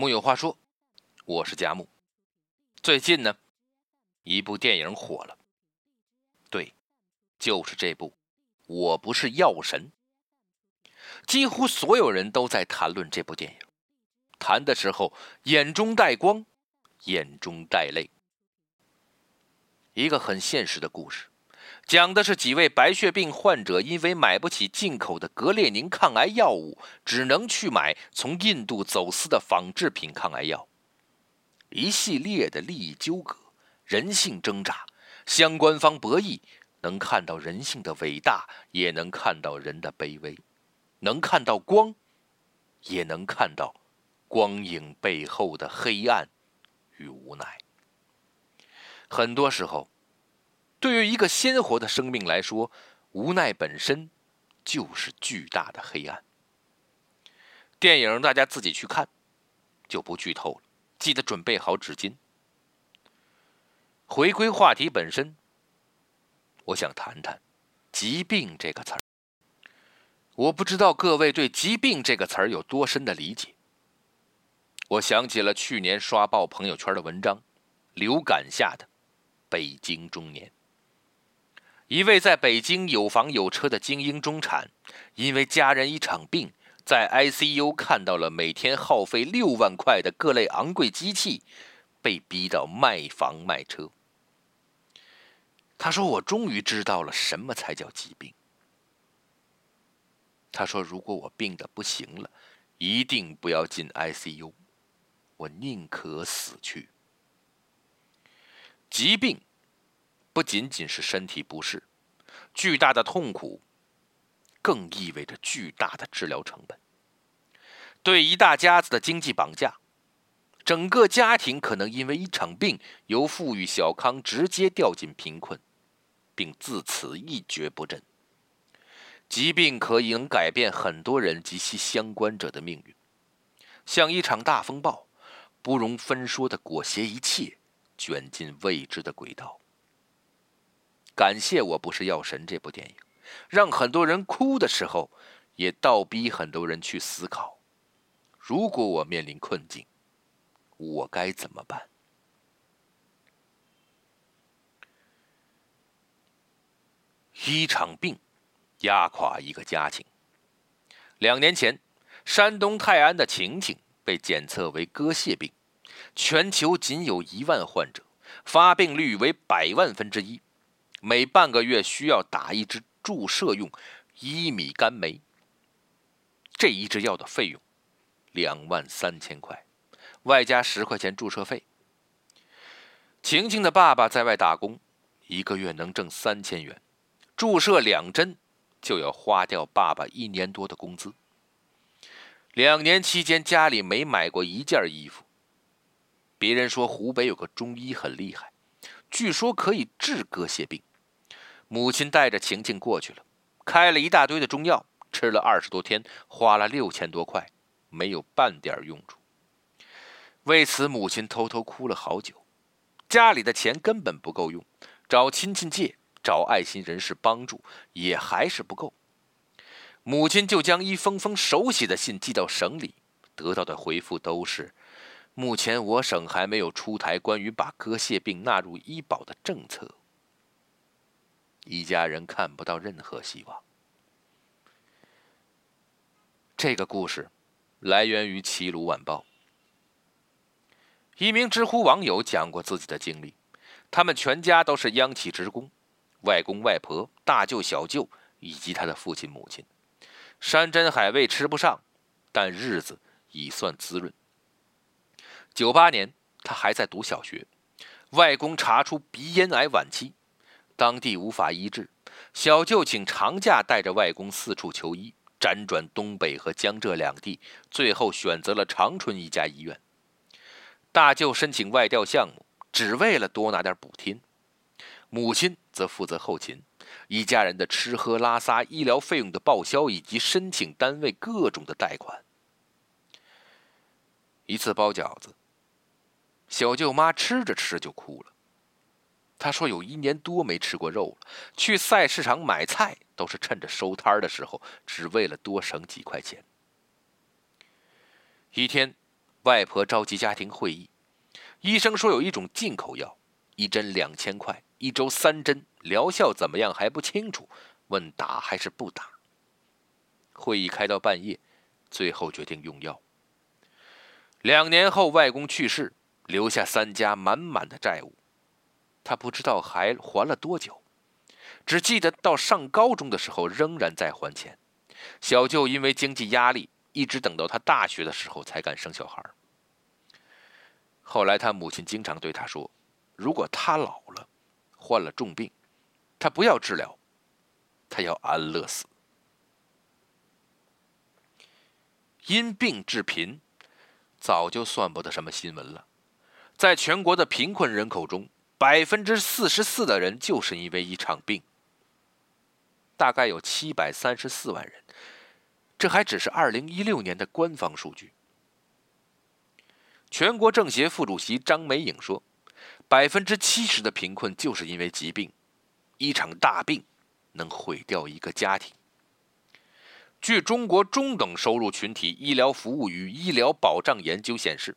木有话说，我是佳木。最近呢，一部电影火了，对，就是这部《我不是药神》。几乎所有人都在谈论这部电影，谈的时候眼中带光，眼中带泪。一个很现实的故事，讲的是几位白血病患者因为买不起进口的格列宁抗癌药物，只能去买从印度走私的仿制品抗癌药。一系列的利益纠葛、人性挣扎、相关方博弈，能看到人性的伟大，也能看到人的卑微，能看到光，也能看到光影背后的黑暗与无奈。很多时候，对于一个鲜活的生命来说，无奈本身就是巨大的黑暗。电影大家自己去看，就不剧透了。记得准备好纸巾。回归话题本身，我想谈谈“疾病”这个词儿。我不知道各位对“疾病”这个词儿有多深的理解。我想起了去年刷爆朋友圈的文章，《流感下的》。北京中年，一位在北京有房有车的精英中产，因为家人一场病，在 ICU 看到了每天耗费六万块的各类昂贵机器，被逼到卖房卖车。他说：“我终于知道了什么才叫疾病。”他说：“如果我病得不行了，一定不要进 ICU，我宁可死去。”疾病不仅仅是身体不适，巨大的痛苦更意味着巨大的治疗成本。对一大家子的经济绑架，整个家庭可能因为一场病由富裕小康直接掉进贫困，并自此一蹶不振。疾病可以能改变很多人及其相关者的命运，像一场大风暴，不容分说的裹挟一切。卷进未知的轨道。感谢我不是药神这部电影，让很多人哭的时候，也倒逼很多人去思考：如果我面临困境，我该怎么办？一场病压垮一个家庭。两年前，山东泰安的晴晴被检测为割蟹病。全球仅有一万患者，发病率为百万分之一，每半个月需要打一支注射用伊米甘酶。这一支药的费用两万三千块，外加十块钱注射费。晴晴的爸爸在外打工，一个月能挣三千元，注射两针就要花掉爸爸一年多的工资。两年期间，家里没买过一件衣服。别人说湖北有个中医很厉害，据说可以治割蟹病。母亲带着晴晴过去了，开了一大堆的中药，吃了二十多天，花了六千多块，没有半点用处。为此，母亲偷偷哭了好久。家里的钱根本不够用，找亲戚借，找爱心人士帮助，也还是不够。母亲就将一封封手写的信寄到省里，得到的回复都是。目前我省还没有出台关于把割蟹病纳入医保的政策，一家人看不到任何希望。这个故事来源于《齐鲁晚报》，一名知乎网友讲过自己的经历，他们全家都是央企职工，外公外婆、大舅小舅以及他的父亲母亲，山珍海味吃不上，但日子已算滋润。九八年，他还在读小学，外公查出鼻咽癌晚期，当地无法医治，小舅请长假带着外公四处求医，辗转东北和江浙两地，最后选择了长春一家医院。大舅申请外调项目，只为了多拿点补贴，母亲则负责后勤，一家人的吃喝拉撒、医疗费用的报销以及申请单位各种的贷款。一次包饺子。小舅妈吃着吃着就哭了。他说：“有一年多没吃过肉了，去菜市场买菜都是趁着收摊的时候，只为了多省几块钱。”一天，外婆召集家庭会议，医生说有一种进口药，一针两千块，一周三针，疗效怎么样还不清楚，问打还是不打。会议开到半夜，最后决定用药。两年后，外公去世，留下三家满满的债务，他不知道还还了多久，只记得到上高中的时候仍然在还钱。小舅因为经济压力。一直等到他大学的时候才敢生小孩。后来他母亲经常对他说：“如果他老了，患了重病，他不要治疗，他要安乐死。”因病致贫，早就算不得什么新闻了。在全国的贫困人口中，百分之四十四的人就是因为一场病。大概有七百三十四万人。这还只是二零一六年的官方数据。全国政协副主席张梅颖说：“百分之七十的贫困就是因为疾病，一场大病能毁掉一个家庭。”据中国中等收入群体医疗服务与医疗保障研究显示，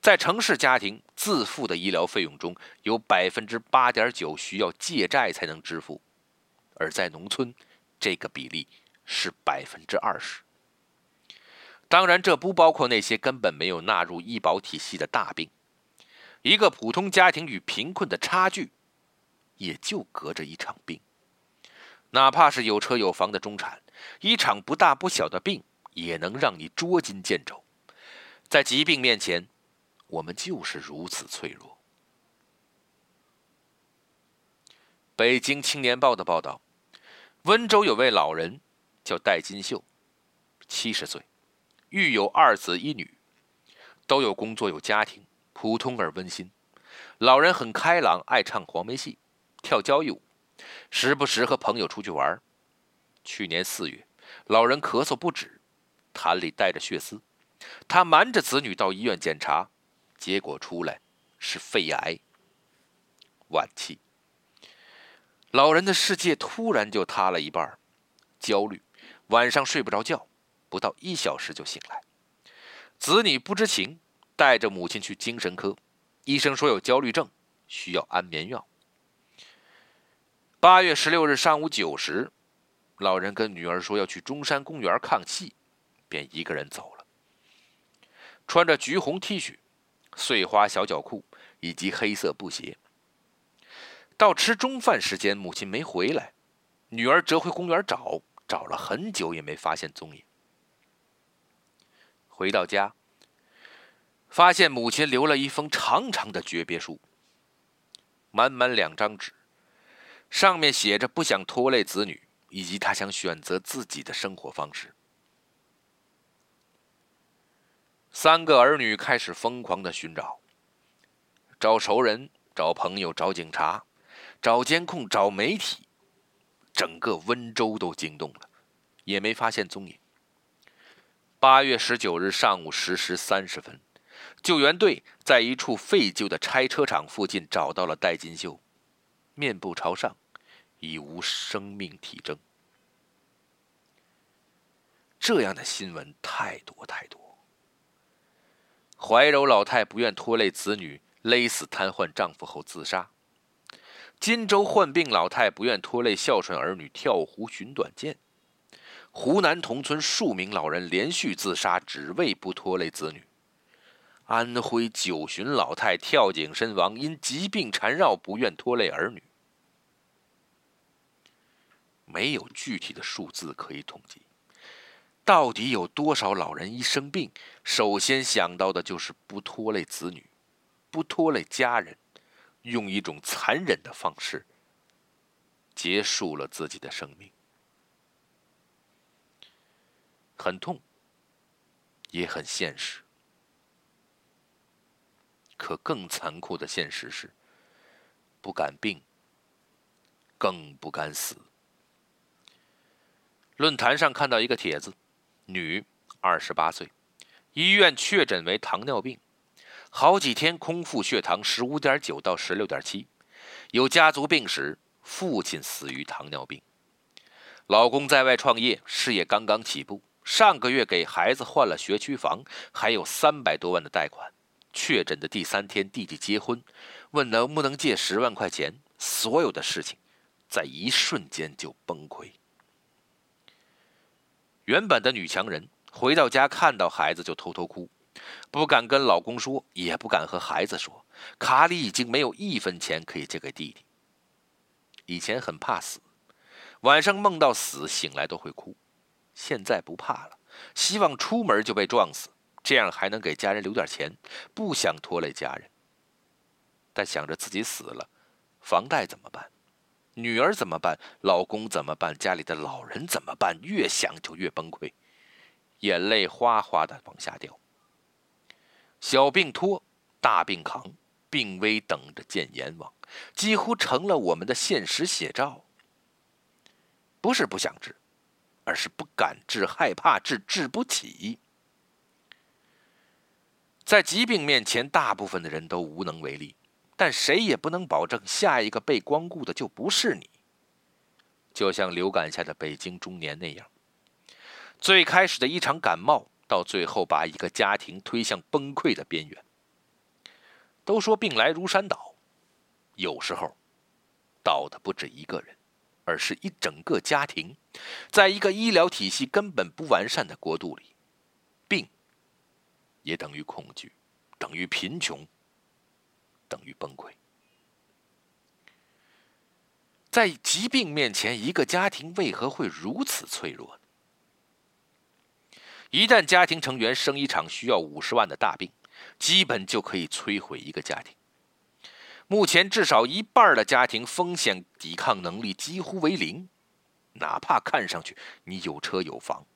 在城市家庭自付的医疗费用中有百分之八点九需要借债才能支付，而在农村，这个比例。是百分之二十。当然，这不包括那些根本没有纳入医保体系的大病。一个普通家庭与贫困的差距，也就隔着一场病。哪怕是有车有房的中产，一场不大不小的病也能让你捉襟见肘。在疾病面前，我们就是如此脆弱。北京青年报的报道：温州有位老人。叫戴金秀，七十岁，育有二子一女，都有工作有家庭，普通而温馨。老人很开朗，爱唱黄梅戏，跳交谊舞，时不时和朋友出去玩。去年四月，老人咳嗽不止，痰里带着血丝，他瞒着子女到医院检查，结果出来是肺癌，晚期。老人的世界突然就塌了一半，焦虑。晚上睡不着觉，不到一小时就醒来。子女不知情，带着母亲去精神科，医生说有焦虑症，需要安眠药。八月十六日上午九时，老人跟女儿说要去中山公园看戏，便一个人走了。穿着橘红 T 恤、碎花小脚裤以及黑色布鞋。到吃中饭时间，母亲没回来，女儿折回公园找。找了很久也没发现踪影。回到家，发现母亲留了一封长长的诀别书，满满两张纸，上面写着不想拖累子女，以及他想选择自己的生活方式。三个儿女开始疯狂的寻找，找熟人，找朋友，找警察，找监控，找媒体。整个温州都惊动了，也没发现踪影。八月十九日上午十时三十分，救援队在一处废旧的拆车厂附近找到了戴金秀，面部朝上，已无生命体征。这样的新闻太多太多。怀柔老太不愿拖累子女，勒死瘫痪丈夫后自杀。荆州患病老太不愿拖累孝顺儿女，跳湖寻短见。湖南同村数名老人连续自杀，只为不拖累子女。安徽九旬老太跳井身亡，因疾病缠绕，不愿拖累儿女。没有具体的数字可以统计，到底有多少老人一生病，首先想到的就是不拖累子女，不拖累家人。用一种残忍的方式结束了自己的生命，很痛，也很现实。可更残酷的现实是，不敢病，更不敢死。论坛上看到一个帖子，女，二十八岁，医院确诊为糖尿病。好几天空腹血糖十五点九到十六点七，有家族病史，父亲死于糖尿病，老公在外创业，事业刚刚起步，上个月给孩子换了学区房，还有三百多万的贷款。确诊的第三天，弟弟结婚，问能不能借十万块钱。所有的事情，在一瞬间就崩溃。原本的女强人回到家，看到孩子就偷偷哭，不敢跟老公说，也不敢和孩子说，卡里已经没有一分钱可以借给弟弟。以前很怕死，晚上梦到死，醒来都会哭。现在不怕了，希望出门就被撞死，这样还能给家人留点钱，不想拖累家人。但想着自己死了，房贷怎么办？女儿怎么办？老公怎么办？家里的老人怎么办？越想就越崩溃，眼泪哗哗的往下掉。小病拖，大病扛，病危等着见阎王，几乎成了我们的现实写照。不是不想治，而是不敢治，害怕治，治不起。在疾病面前，大部分的人都无能为力。但谁也不能保证下一个被光顾的就不是你。就像流感下的北京中年那样，最开始的一场感冒，到最后把一个家庭推向崩溃的边缘。都说病来如山倒，有时候倒的不止一个人，而是一整个家庭。在一个医疗体系根本不完善的国度里，病也等于恐惧，等于贫穷。等于崩溃。在疾病面前，一个家庭为何会如此脆弱呢？一旦家庭成员生一场需要五十万的大病，基本就可以摧毁一个家庭。目前，至少一半的家庭风险抵抗能力几乎为零，哪怕看上去你有车有房。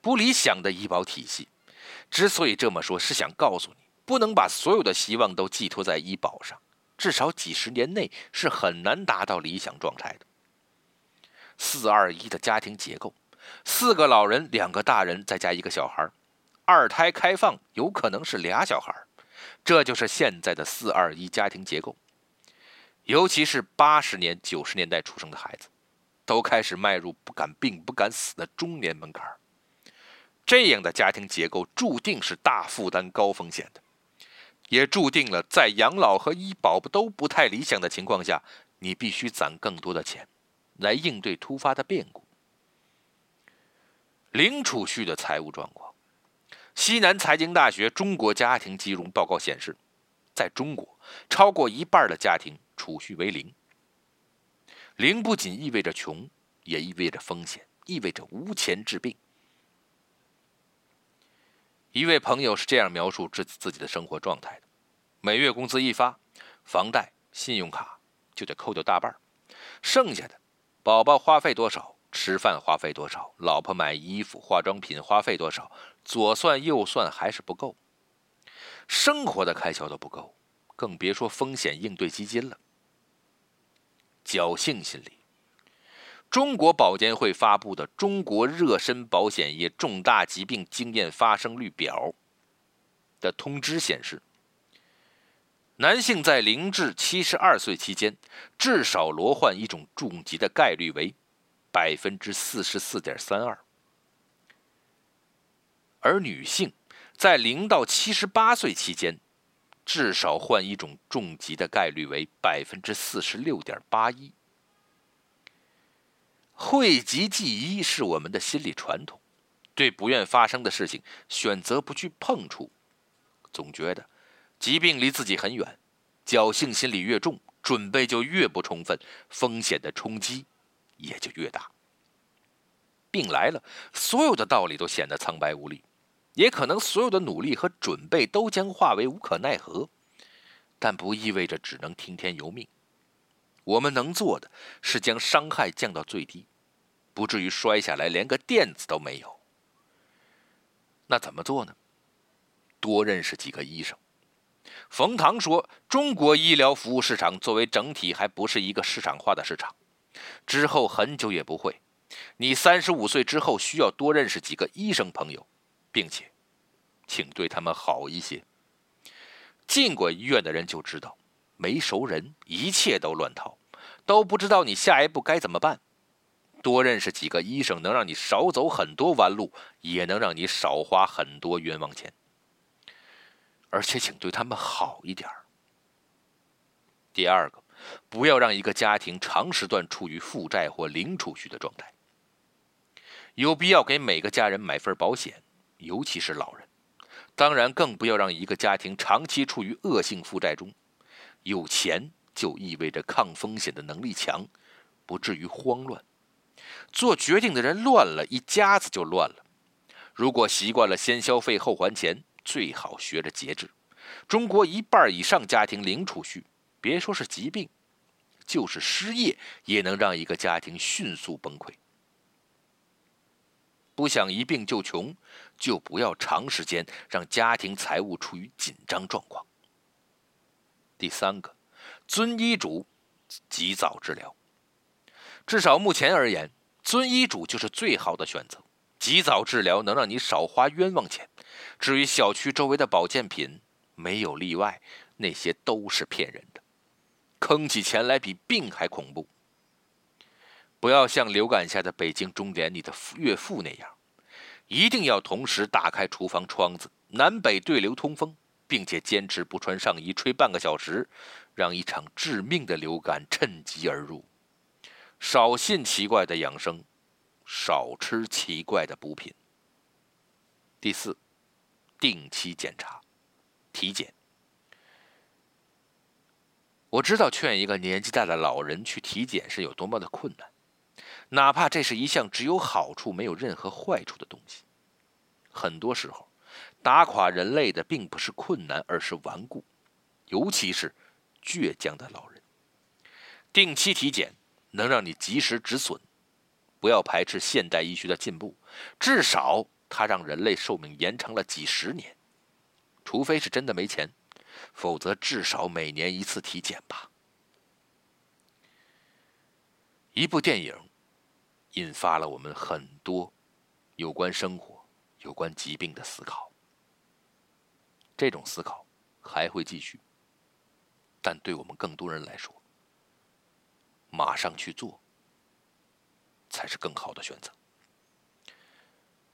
不理想的医保体系，之所以这么说，是想告诉你。不能把所有的希望都寄托在医保上，至少几十年内是很难达到理想状态的。四二一的家庭结构，四个老人，两个大人，再加一个小孩二胎开放有可能是俩小孩这就是现在的四二一家庭结构。尤其是八十年、九十年代出生的孩子，都开始迈入不敢病、不敢死的中年门槛这样的家庭结构注定是大负担、高风险的。也注定了，在养老和医保都不太理想的情况下，你必须攒更多的钱，来应对突发的变故。零储蓄的财务状况，西南财经大学中国家庭金融报告显示，在中国，超过一半的家庭储蓄为零。零不仅意味着穷，也意味着风险，意味着无钱治病。一位朋友是这样描述自自己的生活状态的：每月工资一发，房贷、信用卡就得扣掉大半剩下的，宝宝花费多少，吃饭花费多少，老婆买衣服、化妆品花费多少，左算右算还是不够，生活的开销都不够，更别说风险应对基金了。侥幸心理。中国保监会发布的《中国热身保险业重大疾病经验发生率表》的通知显示，男性在零至七十二岁期间，至少罹患一种重疾的概率为百分之四十四点三二，而女性在零到七十八岁期间，至少患一种重疾的概率为百分之四十六点八一。讳疾忌医是我们的心理传统，对不愿发生的事情选择不去碰触，总觉得疾病离自己很远，侥幸心理越重，准备就越不充分，风险的冲击也就越大。病来了，所有的道理都显得苍白无力，也可能所有的努力和准备都将化为无可奈何，但不意味着只能听天由命。我们能做的是将伤害降到最低，不至于摔下来连个垫子都没有。那怎么做呢？多认识几个医生。冯唐说：“中国医疗服务市场作为整体还不是一个市场化的市场，之后很久也不会。你三十五岁之后需要多认识几个医生朋友，并且，请对他们好一些。进过医院的人就知道。”没熟人，一切都乱套，都不知道你下一步该怎么办。多认识几个医生，能让你少走很多弯路，也能让你少花很多冤枉钱。而且，请对他们好一点第二个，不要让一个家庭长时段处于负债或零储蓄的状态。有必要给每个家人买份保险，尤其是老人。当然，更不要让一个家庭长期处于恶性负债中。有钱就意味着抗风险的能力强，不至于慌乱。做决定的人乱了，一家子就乱了。如果习惯了先消费后还钱，最好学着节制。中国一半以上家庭零储蓄，别说是疾病，就是失业也能让一个家庭迅速崩溃。不想一病就穷，就不要长时间让家庭财务处于紧张状况。第三个，遵医嘱，及早治疗。至少目前而言，遵医嘱就是最好的选择。及早治疗能让你少花冤枉钱。至于小区周围的保健品，没有例外，那些都是骗人的，坑起钱来比病还恐怖。不要像流感下的北京中联你的岳父那样，一定要同时打开厨房窗子，南北对流通风，并且坚持不穿上衣吹半个小时，让一场致命的流感趁机而入。少信奇怪的养生，少吃奇怪的补品。第四，定期检查、体检。我知道劝一个年纪大的老人去体检是有多么的困难。哪怕这是一项只有好处没有任何坏处的东西，很多时候，打垮人类的并不是困难，而是顽固，尤其是倔强的老人。定期体检能让你及时止损，不要排斥现代医学的进步，至少它让人类寿命延长了几十年。除非是真的没钱，否则至少每年一次体检吧。一部电影。引发了我们很多有关生活、有关疾病的思考。这种思考还会继续，但对我们更多人来说，马上去做才是更好的选择。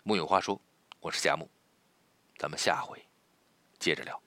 木有话说，我是贾木，咱们下回接着聊。